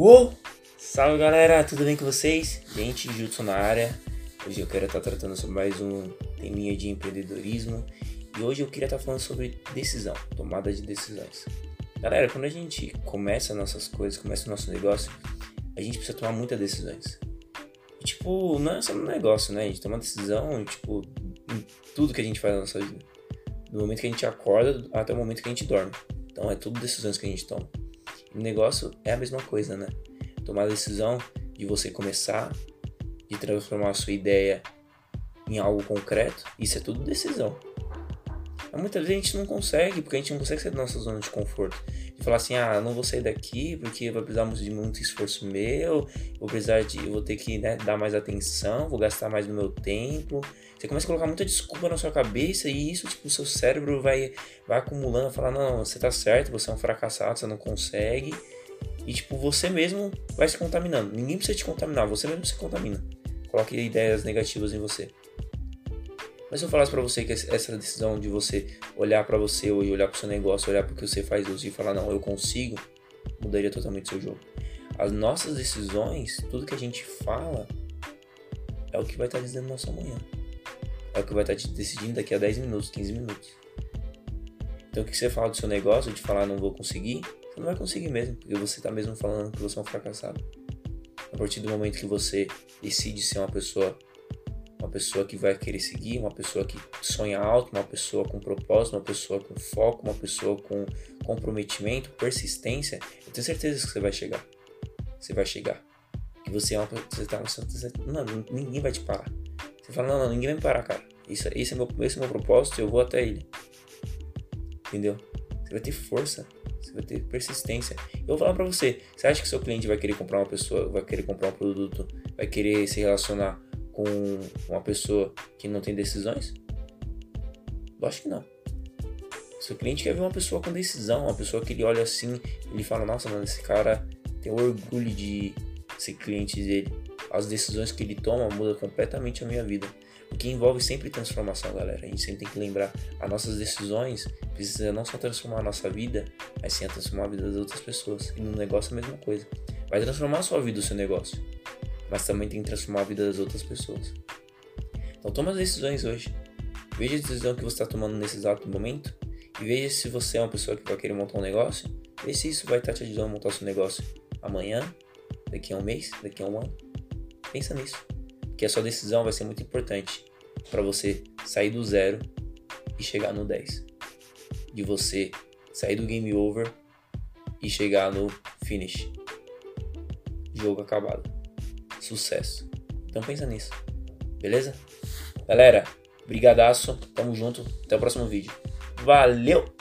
Uou! Salve galera, tudo bem com vocês? Gente, Jutsu na área. Hoje eu quero estar tratando sobre mais um teminha de empreendedorismo. E hoje eu queria estar falando sobre decisão, tomada de decisões. Galera, quando a gente começa nossas coisas, começa o nosso negócio, a gente precisa tomar muitas decisões. E, tipo, não é só no negócio, né? A gente toma decisão, tipo, em tudo que a gente faz na nossa vida. Do momento que a gente acorda até o momento que a gente dorme. Então é tudo decisões que a gente toma. O negócio é a mesma coisa, né? Tomar a decisão de você começar, de transformar a sua ideia em algo concreto, isso é tudo decisão. Mas muitas vezes a gente não consegue, porque a gente não consegue sair da nossa zona de conforto. De falar assim, ah, não vou sair daqui porque vai precisar de muito esforço meu, vou precisar de, vou ter que né, dar mais atenção, vou gastar mais do meu tempo. Você começa a colocar muita desculpa na sua cabeça e isso, tipo, o seu cérebro vai, vai acumulando, falar, não, você tá certo, você é um fracassado, você não consegue. E, tipo, você mesmo vai se contaminando. Ninguém precisa te contaminar, você mesmo se contamina. Coloque ideias negativas em você. Mas se eu falasse para você que essa decisão de você olhar para você ou olhar para seu negócio, olhar para o que você faz hoje e falar não, eu consigo, mudaria totalmente o seu jogo. As nossas decisões, tudo que a gente fala, é o que vai estar tá dizendo nosso amanhã. É o que vai estar tá te decidindo daqui a 10 minutos, 15 minutos. Então o que você fala do seu negócio, de falar não vou conseguir, você não vai conseguir mesmo, porque você está mesmo falando que você é um fracassado. A partir do momento que você decide ser uma pessoa uma pessoa que vai querer seguir, uma pessoa que sonha alto, uma pessoa com propósito, uma pessoa com foco, uma pessoa com comprometimento, persistência, eu tenho certeza que você vai chegar. Você vai chegar. E você é uma você tá, você, não, ninguém vai te parar. Você fala, não, não, ninguém vai me parar, cara. Isso, esse, é meu, esse é meu propósito, eu vou até ele. Entendeu? Você vai ter força, você vai ter persistência. Eu vou falar pra você, você acha que seu cliente vai querer comprar uma pessoa, vai querer comprar um produto, vai querer se relacionar com uma pessoa que não tem decisões? Acho que não. Seu cliente quer ver uma pessoa com decisão, uma pessoa que ele olha assim, ele fala, nossa, mano, esse cara tem orgulho de ser cliente dele. As decisões que ele toma mudam completamente a minha vida. O que envolve sempre transformação, galera. A gente sempre tem que lembrar, as nossas decisões precisam não só transformar a nossa vida, mas sim a transformar a vida das outras pessoas. E no negócio é a mesma coisa. Vai transformar a sua vida, o seu negócio mas também tem que transformar a vida das outras pessoas. Então toma as decisões hoje. Veja a decisão que você está tomando nesse exato momento e veja se você é uma pessoa que vai querer montar um negócio. Veja se isso vai estar te ajudando a montar seu negócio amanhã, daqui a um mês, daqui a um ano. Pensa nisso, porque a sua decisão vai ser muito importante para você sair do zero e chegar no 10. De você sair do game over e chegar no finish. Jogo acabado sucesso. Então pensa nisso. Beleza? Galera, brigadaço, tamo junto, até o próximo vídeo. Valeu!